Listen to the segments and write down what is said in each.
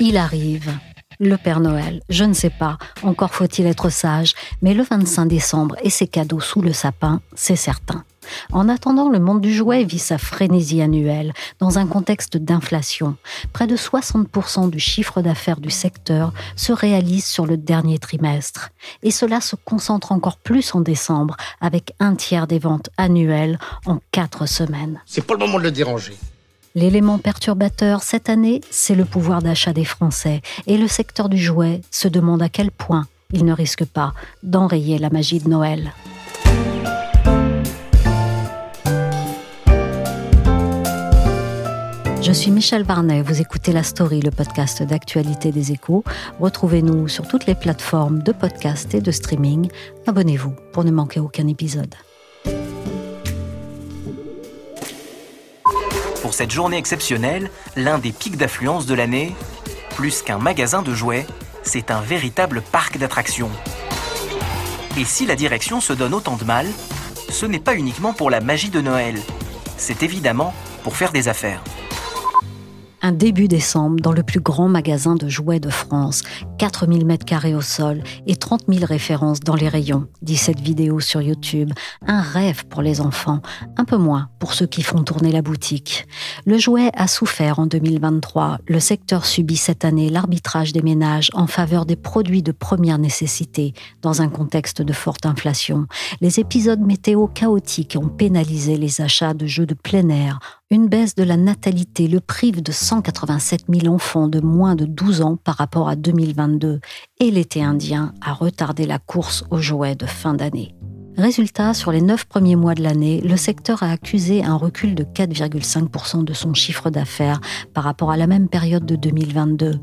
Il arrive. Le Père Noël, je ne sais pas, encore faut-il être sage, mais le 25 décembre et ses cadeaux sous le sapin, c'est certain. En attendant, le monde du jouet vit sa frénésie annuelle dans un contexte d'inflation. Près de 60% du chiffre d'affaires du secteur se réalise sur le dernier trimestre. Et cela se concentre encore plus en décembre, avec un tiers des ventes annuelles en quatre semaines. C'est pas le moment de le déranger. L'élément perturbateur cette année, c'est le pouvoir d'achat des Français. Et le secteur du jouet se demande à quel point il ne risque pas d'enrayer la magie de Noël. Je suis Michel Varnet, vous écoutez La Story, le podcast d'actualité des échos. Retrouvez-nous sur toutes les plateformes de podcast et de streaming. Abonnez-vous pour ne manquer aucun épisode. Pour cette journée exceptionnelle, l'un des pics d'affluence de l'année, plus qu'un magasin de jouets, c'est un véritable parc d'attractions. Et si la direction se donne autant de mal, ce n'est pas uniquement pour la magie de Noël, c'est évidemment pour faire des affaires. Un début décembre dans le plus grand magasin de jouets de France, 4000 mètres carrés au sol et 30 000 références dans les rayons, dit cette vidéo sur YouTube. Un rêve pour les enfants, un peu moins pour ceux qui font tourner la boutique. Le jouet a souffert en 2023. Le secteur subit cette année l'arbitrage des ménages en faveur des produits de première nécessité dans un contexte de forte inflation. Les épisodes météo chaotiques ont pénalisé les achats de jeux de plein air une baisse de la natalité le prive de 187 000 enfants de moins de 12 ans par rapport à 2022 et l'été indien a retardé la course aux jouets de fin d'année. Résultat, sur les neuf premiers mois de l'année, le secteur a accusé un recul de 4,5% de son chiffre d'affaires par rapport à la même période de 2022.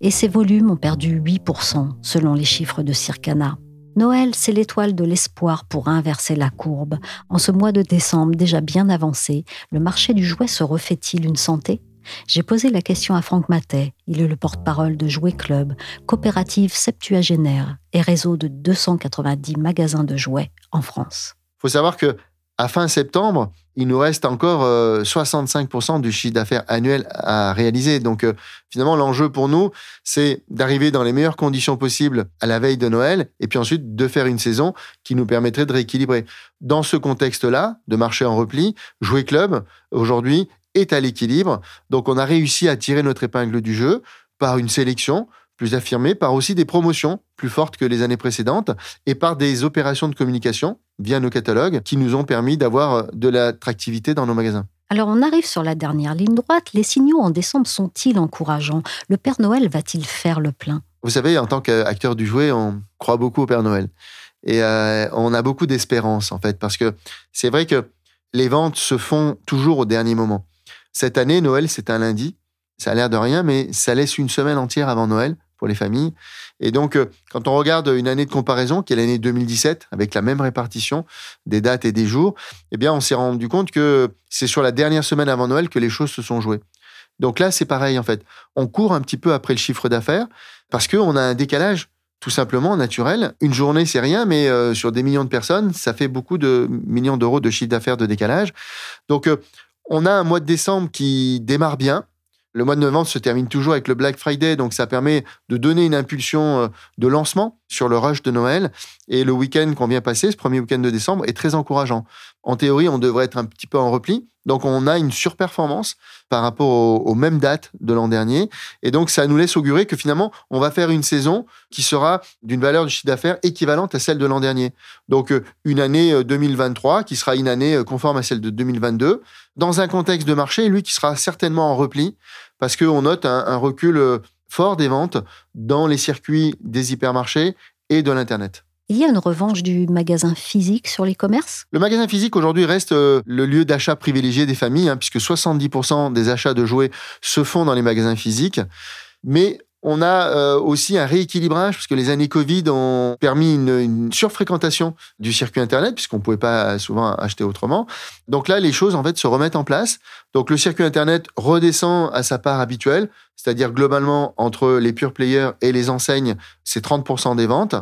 Et ses volumes ont perdu 8% selon les chiffres de Circana. Noël, c'est l'étoile de l'espoir pour inverser la courbe. En ce mois de décembre déjà bien avancé, le marché du jouet se refait-il une santé? J'ai posé la question à Franck Matet. Il est le porte-parole de Jouet Club, coopérative septuagénaire et réseau de 290 magasins de jouets en France. Il faut savoir que à fin septembre, il nous reste encore euh, 65% du chiffre d'affaires annuel à réaliser. Donc euh, finalement, l'enjeu pour nous, c'est d'arriver dans les meilleures conditions possibles à la veille de Noël et puis ensuite de faire une saison qui nous permettrait de rééquilibrer. Dans ce contexte-là, de marché en repli, Jouer Club, aujourd'hui, est à l'équilibre. Donc on a réussi à tirer notre épingle du jeu par une sélection plus affirmée, par aussi des promotions plus fortes que les années précédentes et par des opérations de communication via nos catalogues qui nous ont permis d'avoir de l'attractivité dans nos magasins. Alors on arrive sur la dernière ligne droite. Les signaux en décembre sont-ils encourageants? Le Père Noël va-t-il faire le plein? Vous savez, en tant qu'acteur du jouet, on croit beaucoup au Père Noël. Et euh, on a beaucoup d'espérance, en fait, parce que c'est vrai que les ventes se font toujours au dernier moment. Cette année, Noël, c'est un lundi. Ça a l'air de rien, mais ça laisse une semaine entière avant Noël les familles. Et donc, euh, quand on regarde une année de comparaison, qui est l'année 2017, avec la même répartition des dates et des jours, eh bien, on s'est rendu compte que c'est sur la dernière semaine avant Noël que les choses se sont jouées. Donc là, c'est pareil, en fait. On court un petit peu après le chiffre d'affaires parce qu'on a un décalage tout simplement naturel. Une journée, c'est rien, mais euh, sur des millions de personnes, ça fait beaucoup de millions d'euros de chiffre d'affaires de décalage. Donc, euh, on a un mois de décembre qui démarre bien. Le mois de novembre se termine toujours avec le Black Friday, donc ça permet de donner une impulsion euh, de lancement sur le rush de Noël. Et le week-end qu'on vient passer, ce premier week-end de décembre, est très encourageant. En théorie, on devrait être un petit peu en repli. Donc on a une surperformance par rapport aux, mêmes dates de l'an dernier. Et donc ça nous laisse augurer que finalement, on va faire une saison qui sera d'une valeur de chiffre d'affaires équivalente à celle de l'an dernier. Donc euh, une année euh, 2023 qui sera une année euh, conforme à celle de 2022, dans un contexte de marché, lui, qui sera certainement en repli, parce qu'on note un recul fort des ventes dans les circuits des hypermarchés et de l'Internet. Il y a une revanche du magasin physique sur l'e-commerce? Le magasin physique aujourd'hui reste euh, le lieu d'achat privilégié des familles, hein, puisque 70% des achats de jouets se font dans les magasins physiques. Mais on a euh, aussi un rééquilibrage, puisque les années Covid ont permis une, surfréquentation du circuit Internet, puisqu'on ne pouvait pas souvent acheter autrement. Donc là, les choses, en fait, se remettent en place. Donc le circuit Internet redescend à sa part habituelle, c'est-à-dire globalement, entre les pure players et les enseignes, c'est 30% des ventes.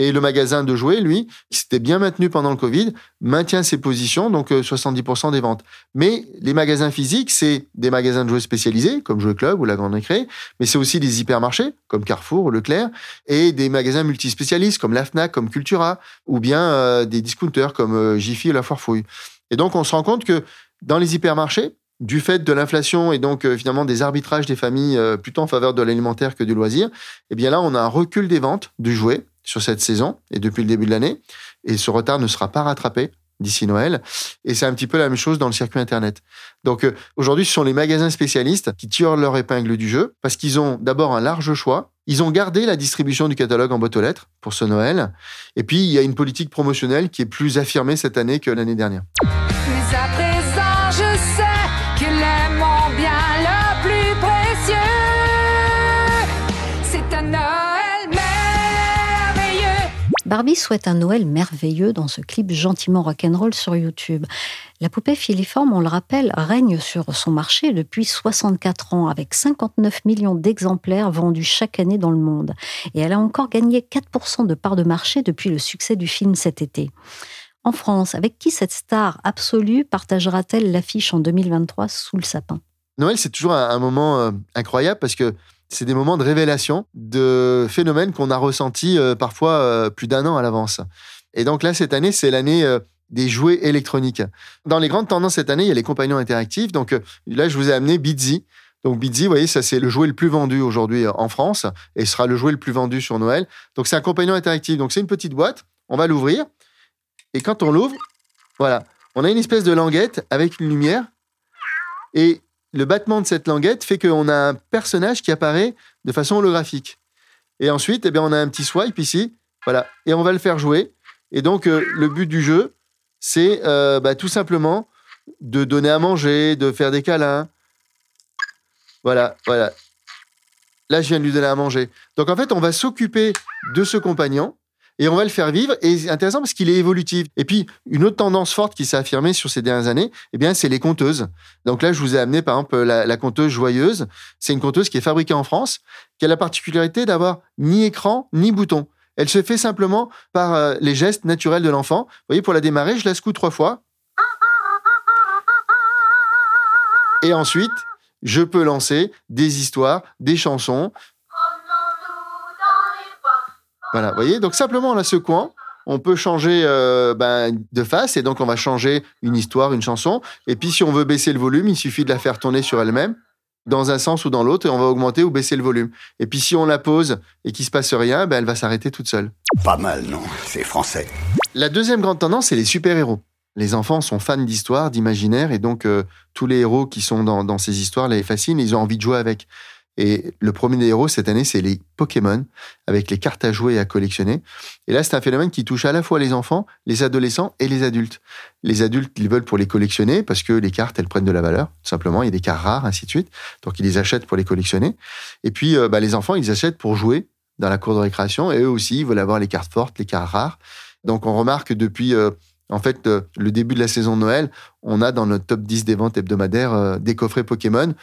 Et le magasin de jouets, lui, qui s'était bien maintenu pendant le Covid, maintient ses positions, donc 70% euh, des ventes. Mais les magasins physiques, c'est des magasins de jouets spécialisés, comme Jouet Club ou La Grande Récré, mais c'est aussi des hypermarchés, comme Carrefour ou Leclerc, et des magasins multispécialistes, comme la FNAC, comme Cultura, ou bien euh, des discounters, comme euh, Jiffy ou La Foire. Et donc, on se rend compte que dans les hypermarchés, du fait de l'inflation et donc finalement des arbitrages des familles plutôt en faveur de l'alimentaire que du loisir, eh bien là on a un recul des ventes du jouet sur cette saison et depuis le début de l'année. Et ce retard ne sera pas rattrapé d'ici Noël. Et c'est un petit peu la même chose dans le circuit Internet. Donc euh, aujourd'hui, ce sont les magasins spécialistes qui tirent leur épingle du jeu parce qu'ils ont d'abord un large choix. Ils ont gardé la distribution du catalogue en boîte aux lettres pour ce Noël. Et puis, il y a une politique promotionnelle qui est plus affirmée cette année que l'année dernière. Barbie souhaite un Noël merveilleux dans ce clip gentiment rock'n'roll sur YouTube. La poupée filiforme, on le rappelle, règne sur son marché depuis 64 ans avec 59 millions d'exemplaires vendus chaque année dans le monde. Et elle a encore gagné 4% de part de marché depuis le succès du film cet été. En France, avec qui cette star absolue partagera-t-elle l'affiche en 2023 sous le sapin? Noël, c'est toujours un, moment euh, incroyable parce que c'est des moments de révélation de phénomènes qu'on a ressentis euh, parfois euh, plus d'un an à l'avance. Et donc là, cette année, c'est l'année euh, des jouets électroniques. Dans les grandes tendances cette année, il y a les compagnons interactifs. Donc là, je vous ai amené Bizzy. Donc Bizzy, vous voyez, ça c'est le jouet le plus vendu aujourd'hui en France et sera le jouet le plus vendu sur Noël. Donc c'est un compagnon interactif. Donc c'est une petite boîte. On va l'ouvrir. Et quand on l'ouvre, voilà, on a une espèce de languette avec une lumière. Et le battement de cette languette fait qu'on a un personnage qui apparaît de façon holographique. Et ensuite, eh bien, on a un petit swipe ici, voilà, et on va le faire jouer. Et donc, euh, le but du jeu, c'est euh, bah, tout simplement de donner à manger, de faire des câlins. Voilà, voilà. Là, je viens de lui donner à manger. Donc, en fait, on va s'occuper de ce compagnon et on va le faire vivre. Et c'est intéressant parce qu'il est évolutif. Et puis, une autre tendance forte qui s'est affirmée sur ces dernières années, eh bien, c'est les compteuses. Donc là, je vous ai amené, par exemple, la, la compteuse joyeuse. C'est une compteuse qui est fabriquée en France, qui a la particularité d'avoir ni écran, ni bouton. Elle se fait simplement par euh, les gestes naturels de l'enfant. Vous voyez, pour la démarrer, je la secoue trois fois. Et ensuite, je peux lancer des histoires, des chansons, voilà, vous voyez Donc simplement en la secouant, on peut changer euh, ben, de face et donc on va changer une histoire, une chanson. Et puis si on veut baisser le volume, il suffit de la faire tourner sur elle-même dans un sens ou dans l'autre et on va augmenter ou baisser le volume. Et puis si on la pose et qu'il se passe rien, ben, elle va s'arrêter toute seule. Pas mal, non C'est français. La deuxième grande tendance, c'est les super-héros. Les enfants sont fans d'histoire, d'imaginaire, et donc euh, tous les héros qui sont dans, dans ces histoires les fascinent, ils ont envie de jouer avec. Et le premier des héros cette année, c'est les Pokémon, avec les cartes à jouer et à collectionner. Et là, c'est un phénomène qui touche à la fois les enfants, les adolescents et les adultes. Les adultes, ils veulent pour les collectionner parce que les cartes, elles prennent de la valeur, tout simplement. Il y a des cartes rares, ainsi de suite. Donc, ils les achètent pour les collectionner. Et puis, euh, bah, les enfants, ils achètent pour jouer dans la cour de récréation. Et eux aussi, ils veulent avoir les cartes fortes, les cartes rares. Donc, on remarque depuis... Euh, en fait, euh, le début de la saison de Noël, on a dans notre top 10 des ventes hebdomadaires des coffrets Pokémon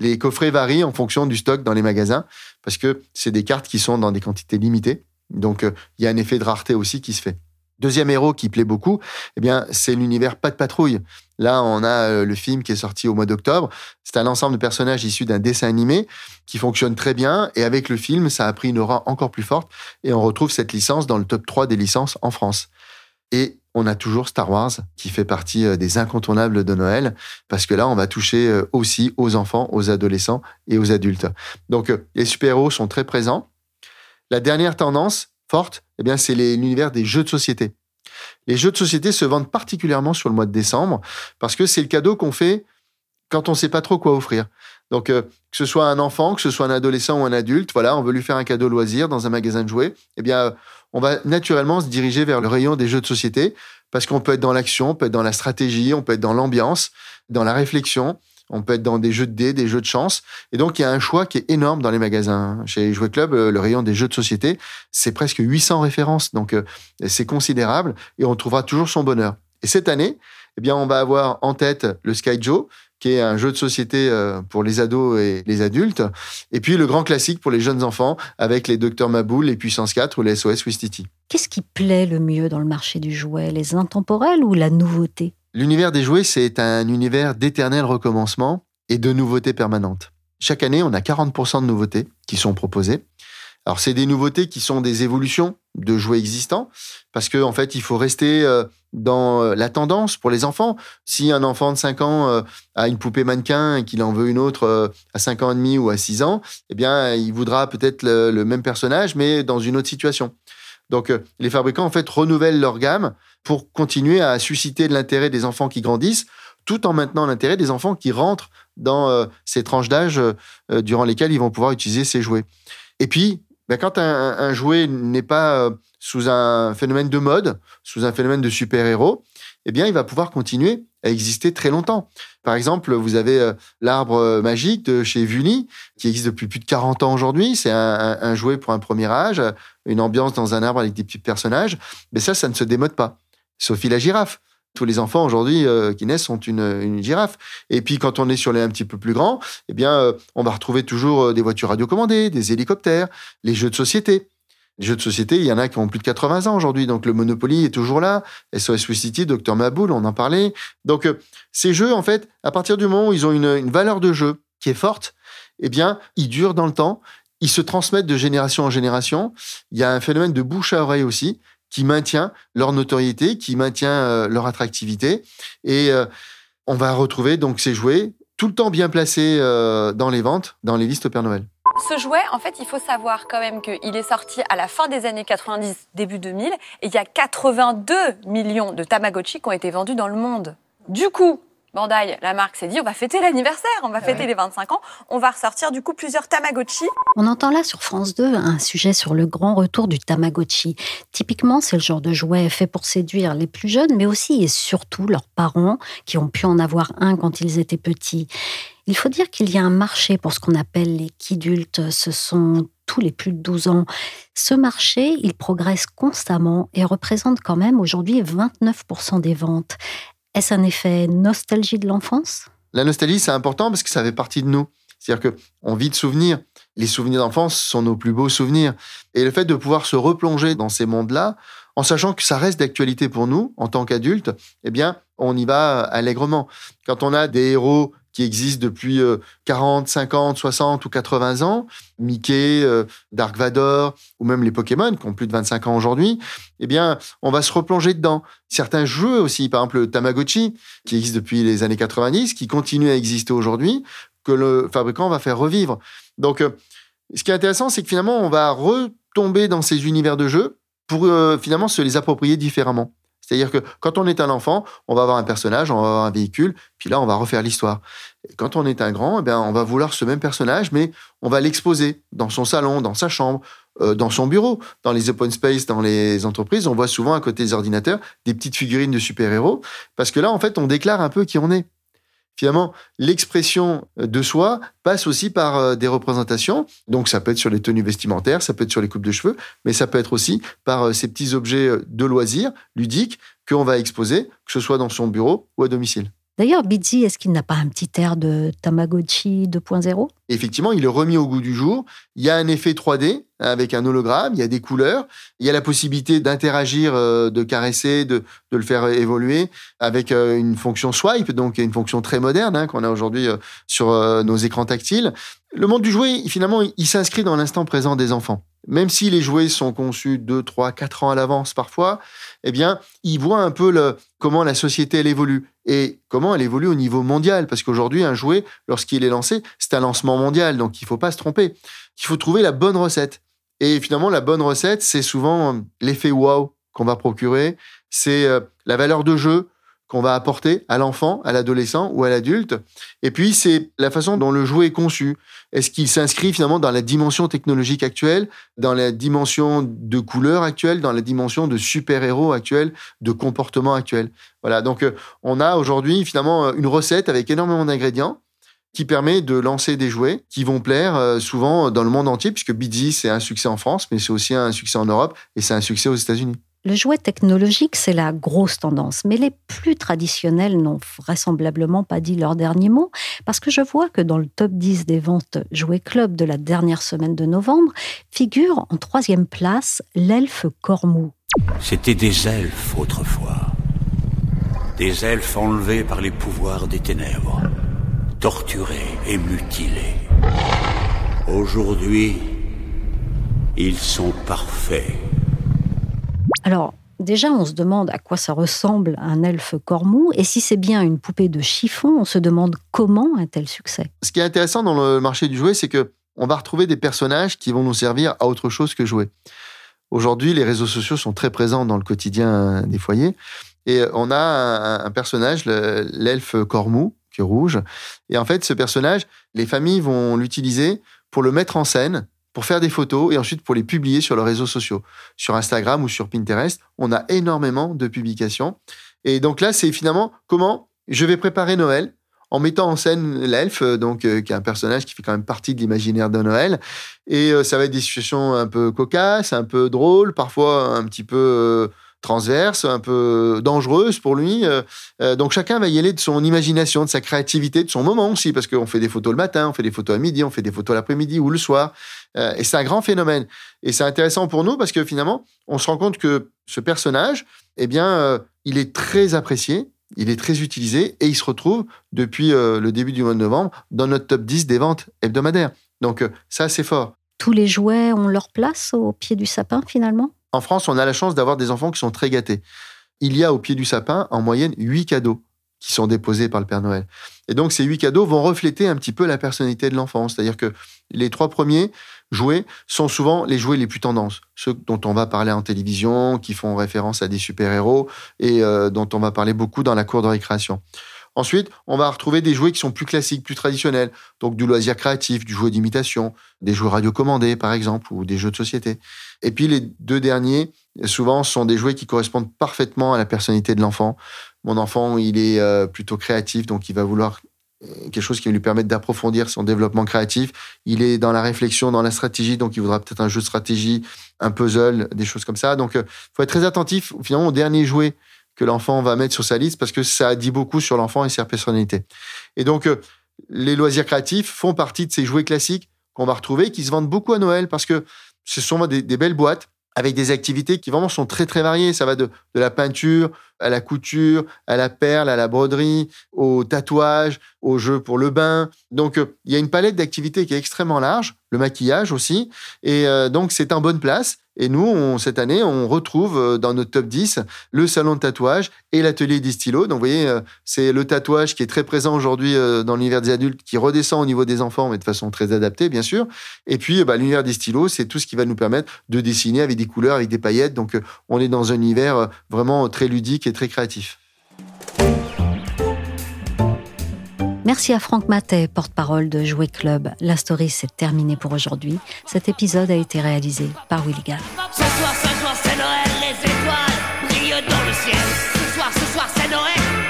les coffrets varient en fonction du stock dans les magasins parce que c'est des cartes qui sont dans des quantités limitées. Donc, euh, il y a un effet de rareté aussi qui se fait. Deuxième héros qui plaît beaucoup, eh bien, c'est l'univers Pas de patrouille. Là, on a euh, le film qui est sorti au mois d'octobre. C'est un ensemble de personnages issus d'un dessin animé qui fonctionne très bien. Et avec le film, ça a pris une aura encore plus forte. Et on retrouve cette licence dans le top 3 des licences en France. Et on a toujours Star Wars qui fait partie euh, des incontournables de Noël parce que là, on va toucher euh, aussi aux enfants, aux adolescents et aux adultes. Donc, euh, les super-héros sont très présents. La dernière tendance forte, eh bien, c'est l'univers des jeux de société. Les jeux de société se vendent particulièrement sur le mois de décembre parce que c'est le cadeau qu'on fait quand on ne sait pas trop quoi offrir. Donc, euh, que ce soit un enfant, que ce soit un adolescent ou un adulte, voilà, on veut lui faire un cadeau loisir dans un magasin de jouets, eh bien, euh, on va naturellement se diriger vers le rayon des jeux de société parce qu'on peut être dans l'action, on peut être dans la stratégie, on peut être dans l'ambiance, dans la réflexion, on peut être dans des jeux de dés, des jeux de chance. Et donc, il y a un choix qui est énorme dans les magasins. Chez Jouet Club, euh, le rayon des jeux de société, c'est presque 800 références. Donc, euh, c'est considérable et on trouvera toujours son bonheur. Et cette année, eh bien, on va avoir en tête le Sky Joe, qui est un jeu de société euh, pour les ados et les adultes. Et puis, le grand classique pour les jeunes enfants avec les Docteurs Maboul, les Puissance 4 ou les SOS Wistiti. Qu'est-ce qui plaît le mieux dans le marché du jouet? Les intemporels ou la nouveauté? L'univers des jouets, c'est un univers d'éternel recommencement et de nouveautés permanentes. Chaque année, on a 40% de nouveautés qui sont proposées. Alors, c'est des nouveautés qui sont des évolutions de jouets existants, parce qu'en en fait, il faut rester euh, dans euh, la tendance pour les enfants. Si un enfant de 5 ans euh, a une poupée mannequin et qu'il en veut une autre à 5 ans et demi ou à 6 ans, eh bien, il voudra peut-être le, le même personnage, mais dans une autre situation. Donc, les fabricants, en fait, renouvellent leur gamme pour continuer à susciter de l'intérêt des enfants qui grandissent, tout en maintenant l'intérêt des enfants qui rentrent dans ces tranches d'âge durant lesquelles ils vont pouvoir utiliser ces jouets. Et puis, ben, quand un, jouet n'est pas euh, sous un phénomène de mode, sous un phénomène de super-héros, eh bien, il va pouvoir continuer à exister très longtemps. Par exemple, vous avez euh, l'arbre euh, magique de chez Vuni, qui existe depuis plus de 40 ans aujourd'hui. C'est un, jouet pour un premier âge, une ambiance dans un arbre avec des petits personnages. Mais ça, ça ne se démode pas. Sophie la girafe. Tous les enfants aujourd'hui euh, qui naissent sont une, girafe. Et puis quand on est sur les un petit peu plus grands, eh bien, euh, on va retrouver toujours euh, des voitures radiocommandées, des hélicoptères, les jeux de société. Les jeux de société, il y en a qui ont plus de 80 ans aujourd'hui, donc le Monopoly est toujours là. SOS City, Dr Maboul, on en parlait. Donc ces jeux, en fait, à partir du moment où ils ont une, une valeur de jeu qui est forte, eh bien, ils durent dans le temps, ils se transmettent de génération en génération. Il y a un phénomène de bouche à oreille aussi qui maintient leur notoriété, qui maintient euh, leur attractivité. Et euh, on va retrouver donc ces jouets tout le temps bien placés euh, dans les ventes, dans les listes Père Noël. Ce jouet, en fait, il faut savoir quand même qu'il est sorti à la fin des années 90, début 2000, et il y a 82 millions de Tamagotchi qui ont été vendus dans le monde. Du coup, Bandai, la marque s'est dit, on va fêter l'anniversaire, on va fêter les 25 ans, on va ressortir du coup plusieurs Tamagotchi. On entend là sur France 2 un sujet sur le grand retour du Tamagotchi. Typiquement, c'est le genre de jouet fait pour séduire les plus jeunes, mais aussi et surtout leurs parents qui ont pu en avoir un quand ils étaient petits. Il faut dire qu'il y a un marché pour ce qu'on appelle les kidultes. Ce sont tous les plus de 12 ans. Ce marché, il progresse constamment et représente quand même aujourd'hui 29% des ventes. Est-ce un effet nostalgie de l'enfance? La nostalgie, c'est important parce que ça fait partie de nous. C'est-à-dire qu'on vit de souvenirs. Les souvenirs d'enfance sont nos plus beaux souvenirs. Et le fait de pouvoir se replonger dans ces mondes-là, en sachant que ça reste d'actualité pour nous, en tant qu'adultes, eh bien, on y va allègrement. Quand on a des héros qui existent depuis 40, 50, 60 ou 80 ans, Mickey, euh, Dark Vador, ou même les Pokémon, qui ont plus de 25 ans aujourd'hui, eh bien, on va se replonger dedans. Certains jeux aussi, par exemple le Tamagotchi, qui existe depuis les années 90, qui continue à exister aujourd'hui, que le fabricant va faire revivre. Donc, euh, ce qui est intéressant, c'est que finalement, on va retomber dans ces univers de jeux pour euh, finalement se les approprier différemment. C'est-à-dire que quand on est un enfant, on va avoir un personnage, on va avoir un véhicule, puis là, on va refaire l'histoire. Quand on est un grand, eh on va vouloir ce même personnage, mais on va l'exposer dans son salon, dans sa chambre, euh, dans son bureau. Dans les open space, dans les entreprises, on voit souvent à côté des ordinateurs des petites figurines de super-héros, parce que là, en fait, on déclare un peu qui on est finalement, l'expression de soi passe aussi par euh, des représentations. Donc, ça peut être sur les tenues vestimentaires, ça peut être sur les coupes de cheveux, mais ça peut être aussi par euh, ces petits objets euh, de loisirs ludiques qu'on va exposer, que ce soit dans son bureau ou à domicile. D'ailleurs, Bitsy, est-ce qu'il n'a pas un petit air de Tamagotchi 2.0 Effectivement, il est remis au goût du jour. Il y a un effet 3D avec un hologramme, il y a des couleurs, il y a la possibilité d'interagir, euh, de caresser, de, le faire évoluer avec euh, une fonction swipe, donc une fonction très moderne hein, qu'on a aujourd'hui euh, sur nos écrans tactiles. Le monde du jouet, finalement, il s'inscrit dans l'instant présent des enfants. Même si les jouets sont conçus 2, 3, 4 ans à l'avance parfois, eh bien, ils voient un peu le, comment la société elle évolue et comment elle évolue au niveau mondial. Parce qu'aujourd'hui, un jouet, lorsqu'il est lancé, c'est un lancement mondial, donc il ne faut pas se tromper. Il faut trouver la bonne recette. Et finalement, la bonne recette, c'est souvent l'effet wow qu'on va procurer, c'est euh, la valeur de jeu qu'on va apporter à l'enfant, à l'adolescent ou à l'adulte. Et puis, c'est la façon dont le jouet est conçu. Est-ce qu'il s'inscrit finalement dans la dimension technologique actuelle, dans la dimension de couleur actuelle, dans la dimension de super-héros actuels, de comportement actuel? Voilà, donc euh, on a aujourd'hui finalement une recette avec énormément d'ingrédients qui permet de lancer des jouets qui vont plaire euh, souvent dans le monde entier, puisque Bidzi, c'est un succès en France, mais c'est aussi un succès en Europe et c'est un succès aux États-Unis. Le jouet technologique, c'est la grosse tendance, mais les plus traditionnels n'ont vraisemblablement pas dit leur dernier mot, parce que je vois que dans le top 10 des ventes Jouet Club de la dernière semaine de novembre, figure en troisième place l'elfe Cormou. C'était des elfes autrefois. Des elfes enlevés par les pouvoirs des ténèbres, torturés et mutilés. Aujourd'hui, ils sont parfaits. Alors, déjà, on se demande à quoi ça ressemble un elfe cormou, et si c'est bien une poupée de chiffon, on se demande comment un tel succès. Ce qui est intéressant dans le marché du jouet, c'est que on va retrouver des personnages qui vont nous servir à autre chose que jouer. Aujourd'hui, les réseaux sociaux sont très présents dans le quotidien des foyers, et on a un, personnage, l'elfe cormou, qui est rouge, et en fait, ce personnage, les familles vont l'utiliser pour le mettre en scène pour faire des photos et ensuite pour les publier sur leurs réseaux sociaux. Sur Instagram ou sur Pinterest, on a énormément de publications. Et donc là, c'est finalement comment je vais préparer Noël en mettant en scène l'elfe, donc euh, qui est un personnage qui fait quand même partie de l'imaginaire de Noël. Et euh, ça va être des situations un peu cocasses, un peu drôles, parfois un petit peu euh, transverse, un peu dangereuse pour lui. Euh, euh, donc chacun va y aller de son imagination, de sa créativité, de son moment aussi, parce qu'on fait des photos le matin, on fait des photos à midi, on fait des photos l'après-midi ou le soir. Euh, et c'est un grand phénomène. Et c'est intéressant pour nous parce que finalement, on se rend compte que ce personnage, eh bien, il est très apprécié, il est très utilisé et il se retrouve depuis le début du mois de novembre dans notre top 10 des ventes hebdomadaires. Donc ça, c'est fort. Tous les jouets ont leur place au pied du sapin finalement? En France, on a la chance d'avoir des enfants qui sont très gâtés. Il y a au pied du sapin, en moyenne, huit cadeaux qui sont déposés par le Père Noël. Et donc, ces huit cadeaux vont refléter un petit peu la personnalité de l'enfant. C'est-à-dire que les trois premiers jouets sont souvent les jouets les plus tendances. Ceux dont on va parler en télévision, qui font référence à des super-héros et euh, dont on va parler beaucoup dans la cour de récréation. Ensuite, on va retrouver des jouets qui sont plus classiques, plus traditionnels, donc du loisir créatif, du jouet d'imitation, des jouets radiocommandés par exemple, ou des jeux de société. Et puis les deux derniers, souvent, sont des jouets qui correspondent parfaitement à la personnalité de l'enfant. Mon enfant, il est euh, plutôt créatif, donc il va vouloir euh, quelque chose qui va lui permettre d'approfondir son développement créatif. Il est dans la réflexion, dans la stratégie, donc il voudra peut-être un jeu de stratégie, un puzzle, des choses comme ça. Donc, il euh, faut être très attentif finalement au dernier jouet que l'enfant va mettre sur sa liste parce que ça dit beaucoup sur l'enfant et sa personnalité. Et donc, euh, les loisirs créatifs font partie de ces jouets classiques qu'on va retrouver, qui se vendent beaucoup à Noël parce que ce sont des, des belles boîtes avec des activités qui vraiment sont très très variées. Ça va de, de, la peinture à la couture, à la perle, à la broderie, au tatouage, au jeu pour le bain. Donc euh, il y a une palette d'activités qui est extrêmement large, le maquillage aussi, et euh, donc c'est en bonne place. Et nous, cette année, on retrouve euh, dans notre top 10 le salon de tatouage et l'atelier des stylos. Donc, vous voyez, euh, c'est le tatouage qui est très présent aujourd'hui dans l'univers des adultes, qui redescend au niveau des enfants, mais de façon très adaptée, bien sûr. Et puis, bah, l'univers des stylos, c'est tout ce qui va nous permettre de dessiner avec des couleurs, avec des paillettes. Donc, on est dans un univers vraiment très ludique et très créatif. Merci à Franck Matet, porte-parole de Jouet Club. La story s'est terminée pour aujourd'hui. Cet épisode a été réalisé par Willy Gall. Ce soir, ce soir, c'est Noël, les étoiles brillent dans le ciel. Ce soir, ce soir, c'est Noël.